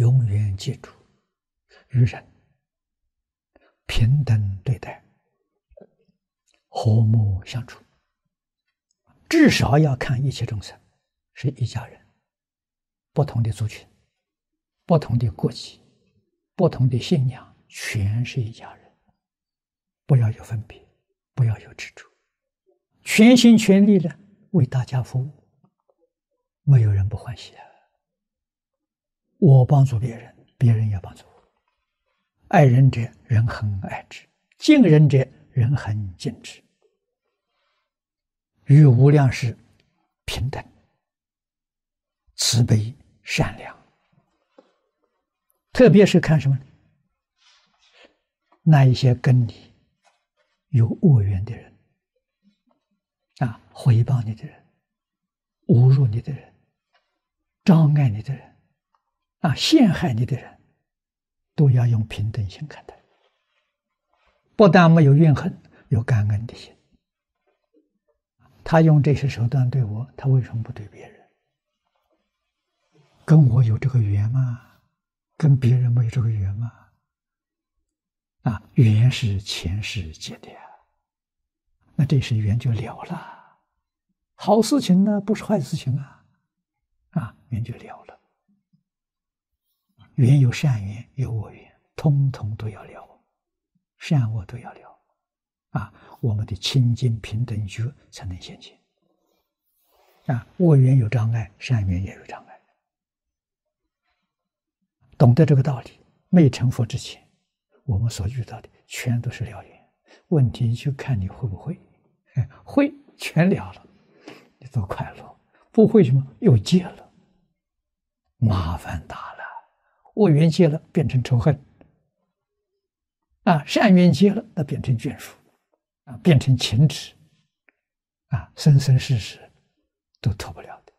永远记住，与人平等对待，和睦相处。至少要看一切众生是一家人，不同的族群、不同的国籍、不同的信仰，全是一家人。不要有分别，不要有执着，全心全力的为大家服务，没有人不欢喜啊！我帮助别人，别人也帮助我。爱人者，人恒爱之；敬人者，人恒敬之。与无量是平等、慈悲、善良，特别是看什么？那一些跟你有恶缘的人，啊，回报你的人、侮辱你的人、障碍你的人，啊，陷害你的人，都要用平等心看待，不但没有怨恨，有感恩的心。他用这些手段对我，他为什么不对别人？跟我有这个缘吗？跟别人没有这个缘吗？啊，缘是前世结的呀，那这是缘就了了，好事情呢，不是坏事情啊，啊，缘就了了。缘有善缘，有恶缘，通通都要了，善恶都要了。啊，我们的清净平等觉才能现前。啊，恶缘有障碍，善缘也有障碍。懂得这个道理，没成佛之前，我们所遇到的全都是了缘。问题就看你会不会，会全了了，你多快乐；不会什么又结了，麻烦大。恶缘结了，变成仇恨；啊，善缘结了，那变成眷属。啊变成情执，啊，生生世世都脱不了的。